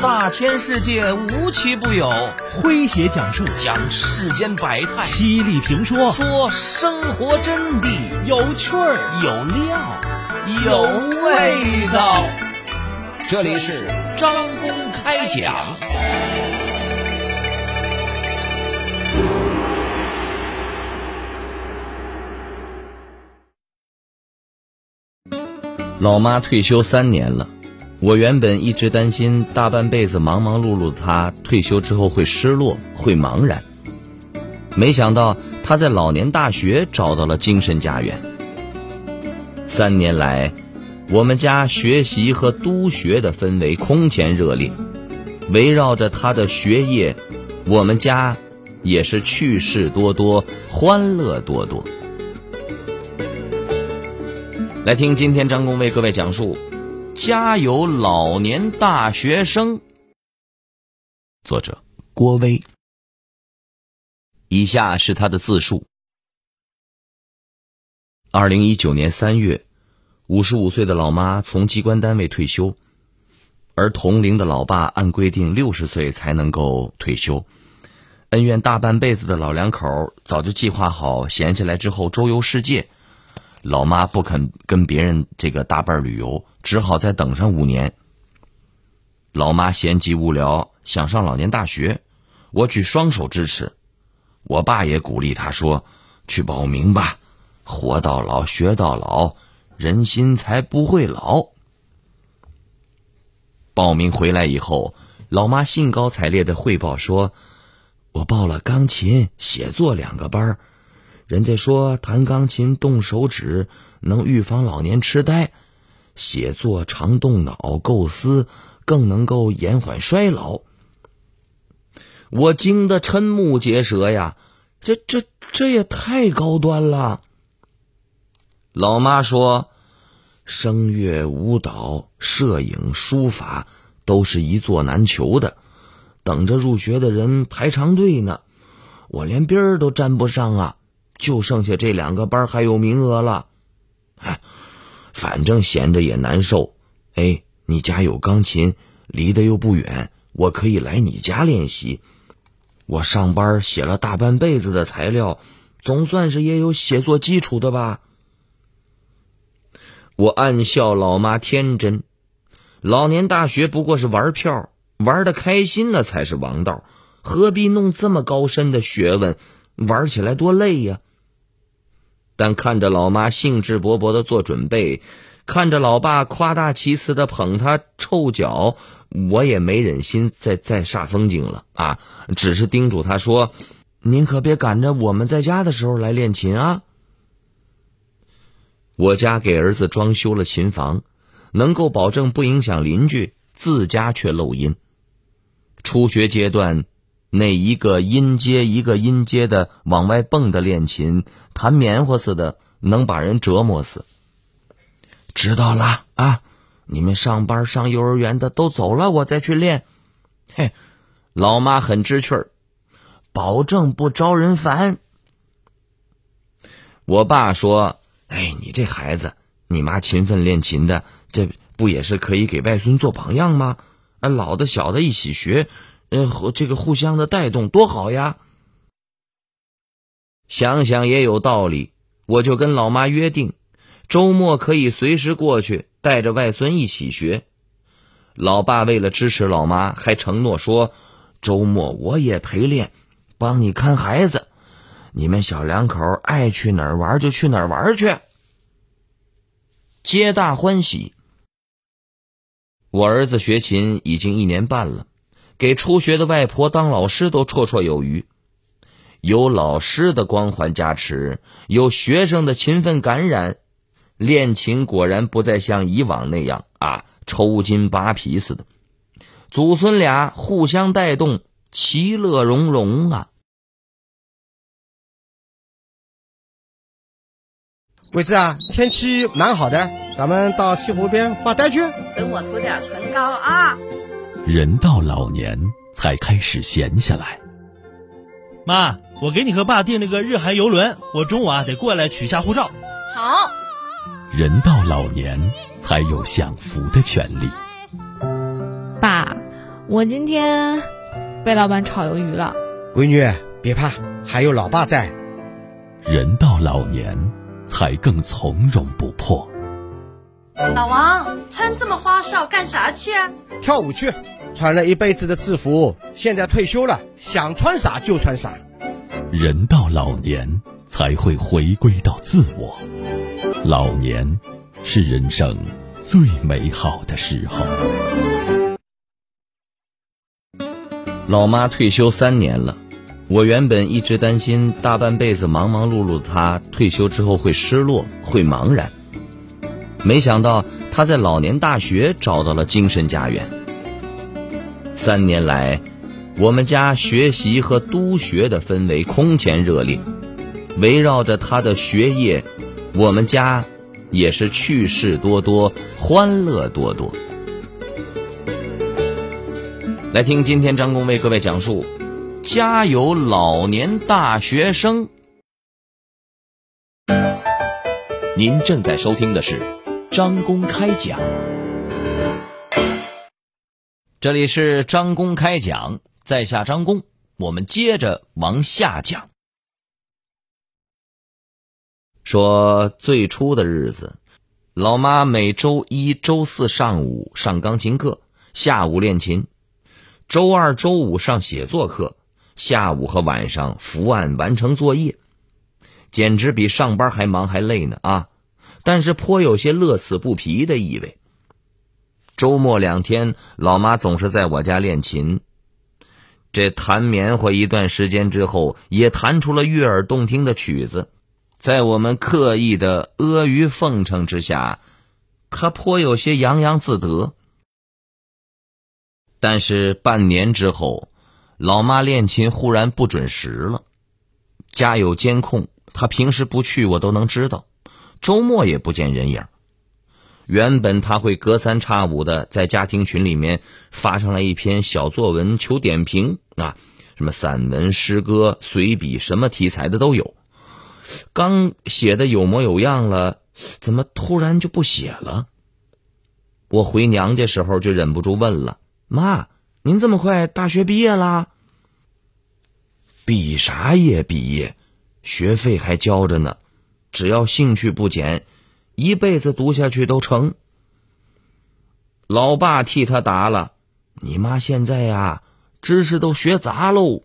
大千世界无奇不有，诙谐讲述讲世间百态，犀利评说说生活真谛，有趣儿有料有味道。这里是张公开讲。老妈退休三年了。我原本一直担心大半辈子忙忙碌碌的他退休之后会失落、会茫然，没想到他在老年大学找到了精神家园。三年来，我们家学习和督学的氛围空前热烈，围绕着他的学业，我们家也是趣事多多、欢乐多多。来听今天张工为各位讲述。家有老年大学生。作者郭威。以下是他的自述：二零一九年三月，五十五岁的老妈从机关单位退休，而同龄的老爸按规定六十岁才能够退休。恩怨大半辈子的老两口早就计划好，闲下来之后周游世界。老妈不肯跟别人这个搭伴旅游，只好再等上五年。老妈闲极无聊，想上老年大学，我举双手支持。我爸也鼓励他说：“去报名吧，活到老学到老，人心才不会老。”报名回来以后，老妈兴高采烈的汇报说：“我报了钢琴、写作两个班儿。”人家说弹钢琴动手指能预防老年痴呆，写作常动脑构思更能够延缓衰老。我惊得瞠目结舌呀！这这这也太高端了。老妈说，声乐、舞蹈、摄影、书法都是一座难求的，等着入学的人排长队呢，我连边儿都沾不上啊。就剩下这两个班还有名额了，哎，反正闲着也难受。哎，你家有钢琴，离得又不远，我可以来你家练习。我上班写了大半辈子的材料，总算是也有写作基础的吧。我暗笑老妈天真，老年大学不过是玩票，玩的开心那才是王道，何必弄这么高深的学问？玩起来多累呀！但看着老妈兴致勃勃的做准备，看着老爸夸大其词的捧他臭脚，我也没忍心再再煞风景了啊！只是叮嘱他说：“您可别赶着我们在家的时候来练琴啊。”我家给儿子装修了琴房，能够保证不影响邻居，自家却漏音。初学阶段。那一个音阶一个音阶的往外蹦的练琴，弹棉花似的，能把人折磨死。知道了啊，你们上班上幼儿园的都走了，我再去练。嘿，老妈很知趣儿，保证不招人烦。我爸说：“哎，你这孩子，你妈勤奋练琴的，这不也是可以给外孙做榜样吗？啊，老的小的一起学。”嗯，这个互相的带动多好呀！想想也有道理，我就跟老妈约定，周末可以随时过去，带着外孙一起学。老爸为了支持老妈，还承诺说，周末我也陪练，帮你看孩子。你们小两口爱去哪儿玩就去哪儿玩去，皆大欢喜。我儿子学琴已经一年半了。给初学的外婆当老师都绰绰有余，有老师的光环加持，有学生的勤奋感染，练琴果然不再像以往那样啊抽筋扒皮似的，祖孙俩互相带动，其乐融融啊！伟子啊，天气蛮好的，咱们到西湖边发呆去。等我涂点唇膏啊。人到老年才开始闲下来。妈，我给你和爸订了个日韩游轮，我中午啊得过来取下护照。好。人到老年才有享福的权利。爸，我今天被老板炒鱿鱼了。闺女，别怕，还有老爸在。人到老年，才更从容不迫。老王，穿这么花哨干啥去啊？跳舞去，穿了一辈子的制服，现在退休了，想穿啥就穿啥。人到老年，才会回归到自我。老年，是人生最美好的时候。老妈退休三年了，我原本一直担心大半辈子忙忙碌碌的她退休之后会失落、会茫然。没想到他在老年大学找到了精神家园。三年来，我们家学习和督学的氛围空前热烈，围绕着他的学业，我们家也是趣事多多，欢乐多多。来听今天张工为各位讲述：家有老年大学生。您正在收听的是张公开讲，这里是张公开讲，在下张工，我们接着往下讲。说最初的日子，老妈每周一周四上午上钢琴课，下午练琴。周二、周五上写作课，下午和晚上伏案完成作业，简直比上班还忙还累呢啊！但是颇有些乐此不疲的意味。周末两天，老妈总是在我家练琴。这弹棉花一段时间之后，也弹出了悦耳动听的曲子。在我们刻意的阿谀奉承之下，她颇有些洋洋自得。但是半年之后，老妈练琴忽然不准时了。家有监控，她平时不去我都能知道，周末也不见人影。原本她会隔三差五的在家庭群里面发上来一篇小作文求点评啊，什么散文、诗歌、随笔，什么题材的都有。刚写的有模有样了，怎么突然就不写了？我回娘家时候就忍不住问了。妈，您这么快大学毕业啦？毕啥业毕业？学费还交着呢，只要兴趣不减，一辈子读下去都成。老爸替他答了：“你妈现在呀，知识都学杂喽。”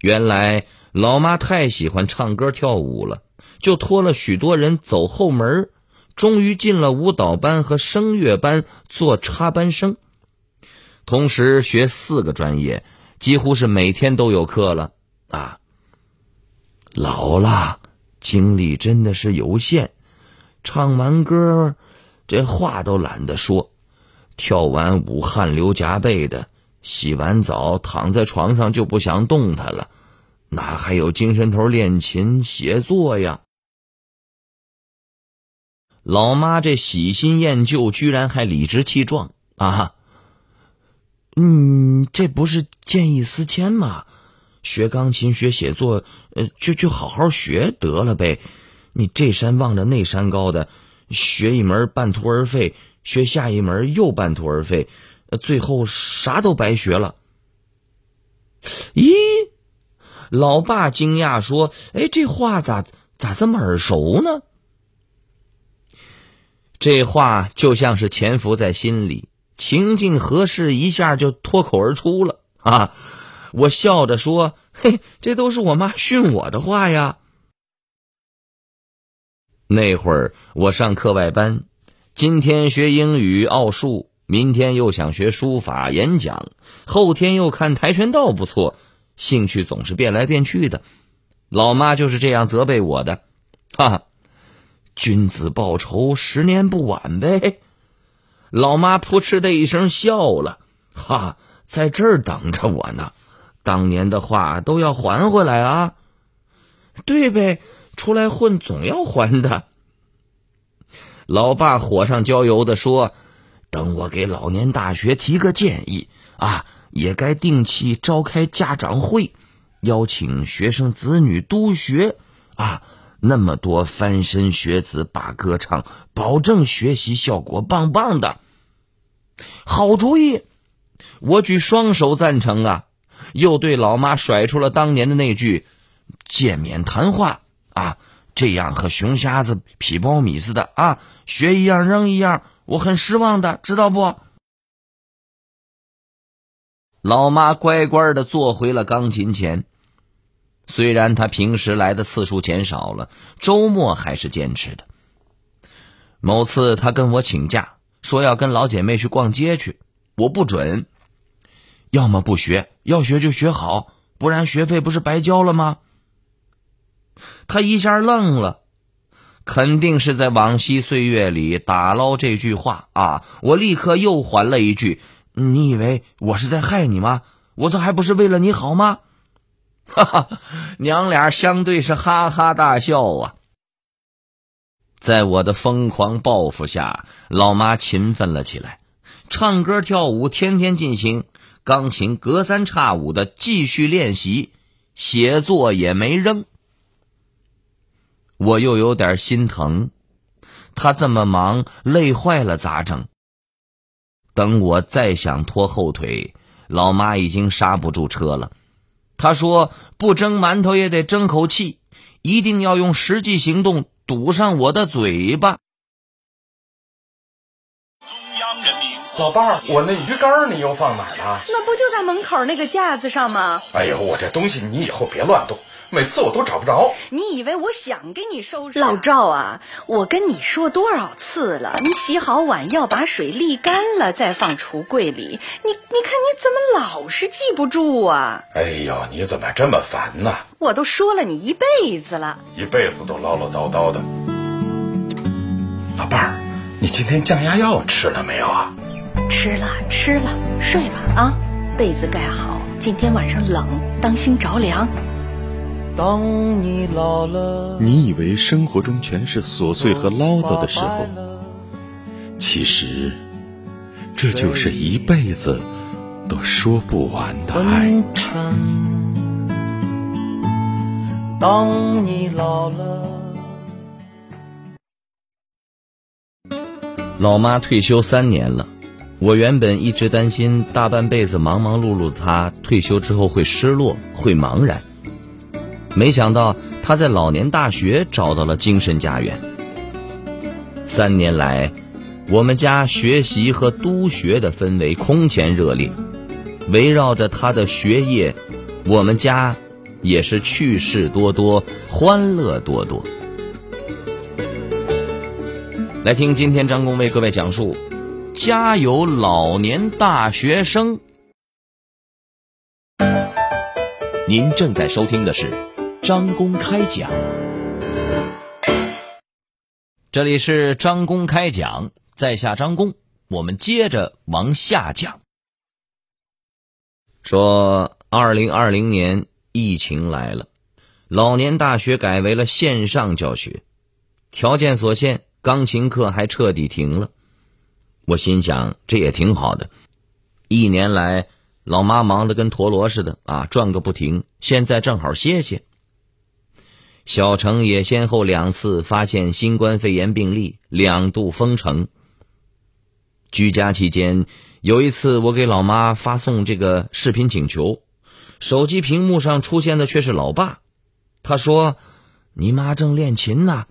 原来老妈太喜欢唱歌跳舞了，就托了许多人走后门终于进了舞蹈班和声乐班做插班生，同时学四个专业，几乎是每天都有课了啊。老了，精力真的是有限，唱完歌，这话都懒得说；跳完舞汗流浃背的，洗完澡躺在床上就不想动弹了，哪还有精神头练琴写作呀？老妈这喜新厌旧，居然还理直气壮啊！嗯，这不是见异思迁吗？学钢琴、学写作，呃，就就好好学得了呗。你这山望着那山高的，学一门半途而废，学下一门又半途而废，最后啥都白学了。咦，老爸惊讶说：“哎，这话咋咋这么耳熟呢？”这话就像是潜伏在心里，情境合适，一下就脱口而出了啊！我笑着说：“嘿，这都是我妈训我的话呀。”那会儿我上课外班，今天学英语、奥数，明天又想学书法、演讲，后天又看跆拳道不错，兴趣总是变来变去的。老妈就是这样责备我的，哈哈。君子报仇，十年不晚呗。老妈扑哧的一声笑了，哈，在这儿等着我呢。当年的话都要还回来啊。对呗，出来混总要还的。老爸火上浇油的说：“等我给老年大学提个建议啊，也该定期召开家长会，邀请学生子女督学啊。”那么多翻身学子把歌唱，保证学习效果棒棒的。好主意，我举双手赞成啊！又对老妈甩出了当年的那句“见面谈话”啊，这样和熊瞎子劈苞米似的啊，学一样扔一样，我很失望的，知道不？老妈乖乖的坐回了钢琴前，虽然她平时来的次数减少了，周末还是坚持的。某次她跟我请假，说要跟老姐妹去逛街去，我不准。要么不学，要学就学好，不然学费不是白交了吗？他一下愣了，肯定是在往昔岁月里打捞这句话啊！我立刻又还了一句：“你以为我是在害你吗？我这还不是为了你好吗？”哈哈，娘俩相对是哈哈大笑啊！在我的疯狂报复下，老妈勤奋了起来，唱歌跳舞天天进行。钢琴隔三差五的继续练习，写作也没扔。我又有点心疼，他这么忙，累坏了咋整？等我再想拖后腿，老妈已经刹不住车了。她说：“不蒸馒头也得争口气，一定要用实际行动堵上我的嘴巴。”老伴儿，我那鱼竿你又放哪儿了？那不就在门口那个架子上吗？哎呦，我这东西你以后别乱动，每次我都找不着。你以为我想给你收拾？老赵啊，我跟你说多少次了，你洗好碗要把水沥干了再放橱柜里。你你看你怎么老是记不住啊？哎呦，你怎么这么烦呢？我都说了你一辈子了，一辈子都唠唠叨叨的。老伴儿，你今天降压药吃了没有啊？吃了吃了，睡吧啊，被子盖好。今天晚上冷，当心着凉。当你老了，你以为生活中全是琐碎和唠叨的时候，其实这就是一辈子都说不完的爱。当你老了，老妈退休三年了。我原本一直担心大半辈子忙忙碌碌的他退休之后会失落、会茫然，没想到他在老年大学找到了精神家园。三年来，我们家学习和督学的氛围空前热烈，围绕着他的学业，我们家也是趣事多多、欢乐多多。来听今天张工为各位讲述。家有老年大学生。您正在收听的是张公开讲，这里是张公开讲，在下张公，我们接着往下讲。说，二零二零年疫情来了，老年大学改为了线上教学，条件所限，钢琴课还彻底停了。我心想，这也挺好的。一年来，老妈忙得跟陀螺似的啊，转个不停。现在正好歇歇。小城也先后两次发现新冠肺炎病例，两度封城。居家期间，有一次我给老妈发送这个视频请求，手机屏幕上出现的却是老爸。他说：“你妈正练琴呢，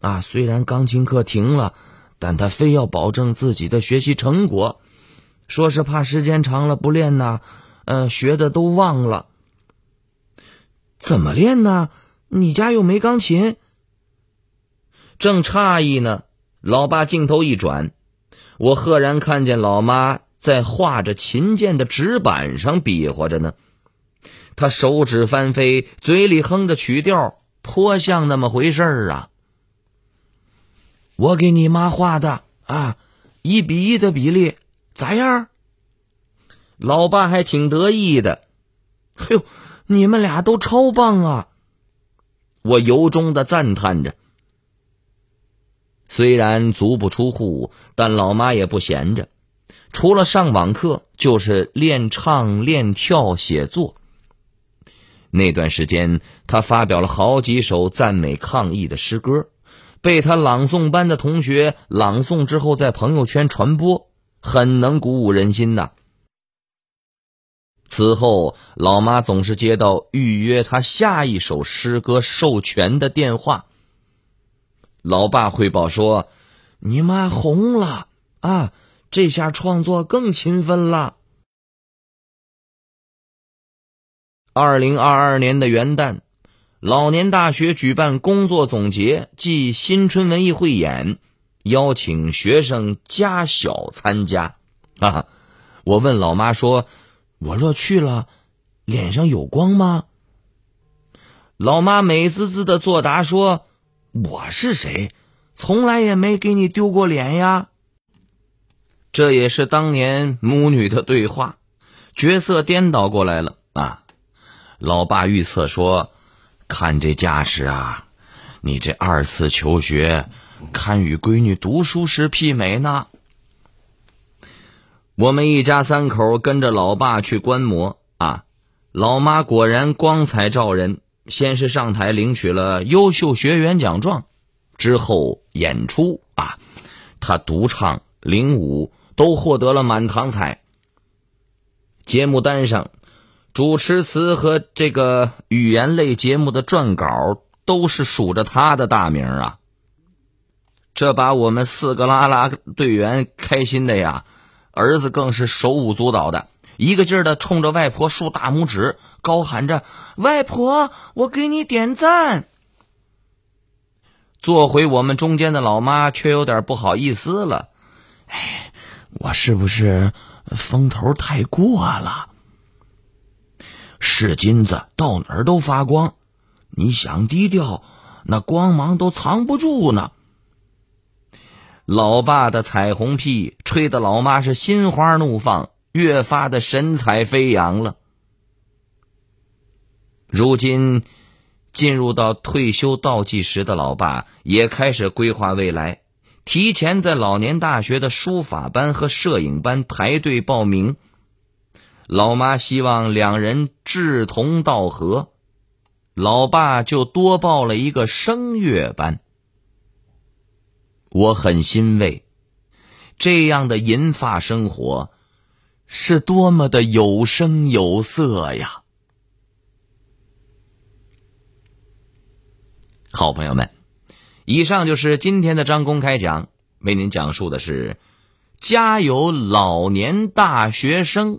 啊，虽然钢琴课停了。”但他非要保证自己的学习成果，说是怕时间长了不练呢，呃，学的都忘了。怎么练呢？你家又没钢琴。正诧异呢，老爸镜头一转，我赫然看见老妈在画着琴键的纸板上比划着呢。他手指翻飞，嘴里哼着曲调，颇像那么回事儿啊。我给你妈画的啊，一比一的比例咋样？老爸还挺得意的。嘿呦，你们俩都超棒啊！我由衷的赞叹着。虽然足不出户，但老妈也不闲着，除了上网课，就是练唱、练跳、写作。那段时间，他发表了好几首赞美抗疫的诗歌。被他朗诵班的同学朗诵之后，在朋友圈传播，很能鼓舞人心呐。此后，老妈总是接到预约他下一首诗歌授权的电话。老爸汇报说：“你妈红了啊，这下创作更勤奋了。”二零二二年的元旦，老年大学举办工作总结暨新春文艺汇演，邀请学生家小参加。啊，我问老妈说：“我若去了，脸上有光吗？”老妈美滋滋的作答说：“我是谁？从来也没给你丢过脸呀。”这也是当年母女的对话，角色颠倒过来了啊。老爸预测说：“看这架势啊，你这二次求学，堪与闺女读书时媲美呢。”我们一家三口跟着老爸去观摩啊，老妈果然光彩照人。先是上台领取了优秀学员奖状，之后演出啊，她独唱、领舞都获得了满堂彩。节目单上。主持词和这个语言类节目的撰稿都是数着他的大名啊，这把我们四个拉拉队员开心的呀，儿子更是手舞足蹈的，一个劲儿的冲着外婆竖大拇指，高喊着：“外婆，我给你点赞。”坐回我们中间的老妈却有点不好意思了：“哎，我是不是风头太过了？”是金子，到哪儿都发光。你想低调，那光芒都藏不住呢。老爸的彩虹屁吹得老妈是心花怒放，越发的神采飞扬了。如今进入到退休倒计时的老爸，也开始规划未来，提前在老年大学的书法班和摄影班排队报名。老妈希望两人志同道合，老爸就多报了一个声乐班。我很欣慰，这样的银发生活是多么的有声有色呀！好朋友们，以上就是今天的张公开讲，为您讲述的是“家有老年大学生”。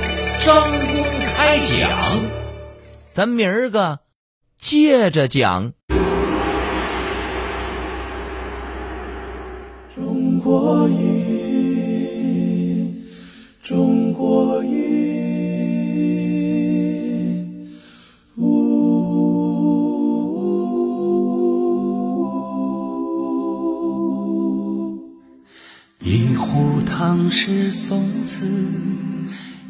张工。开讲，咱明儿个接着讲。中国音，中国音，一壶唐诗宋词。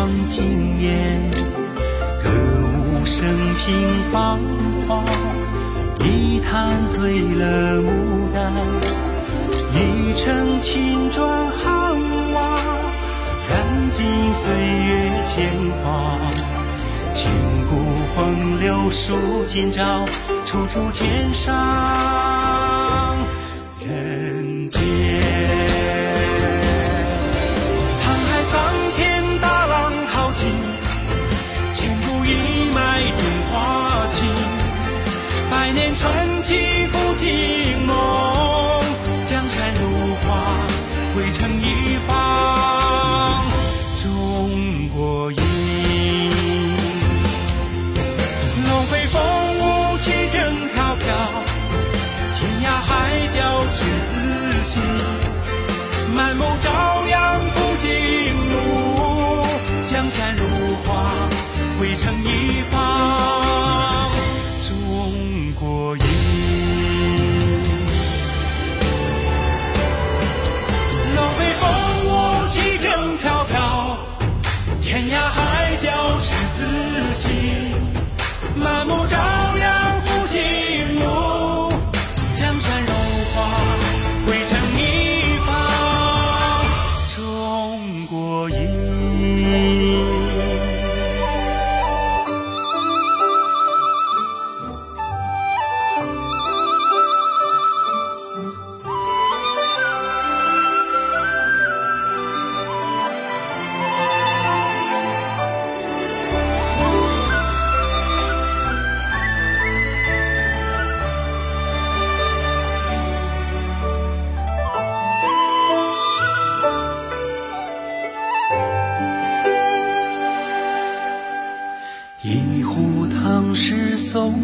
光惊艳，歌舞升平芳华，一坛醉了牡丹，一城青砖汉瓦，燃尽岁月铅华。千古风流数今朝，处处天上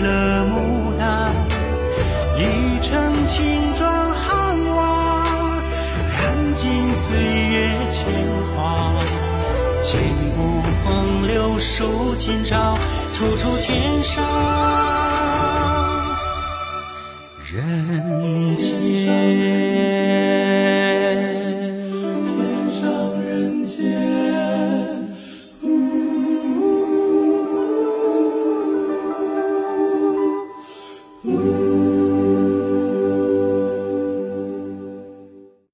了牡丹。一城青砖汉瓦，燃尽岁月铅华。千古风流数今朝，处处天上人间。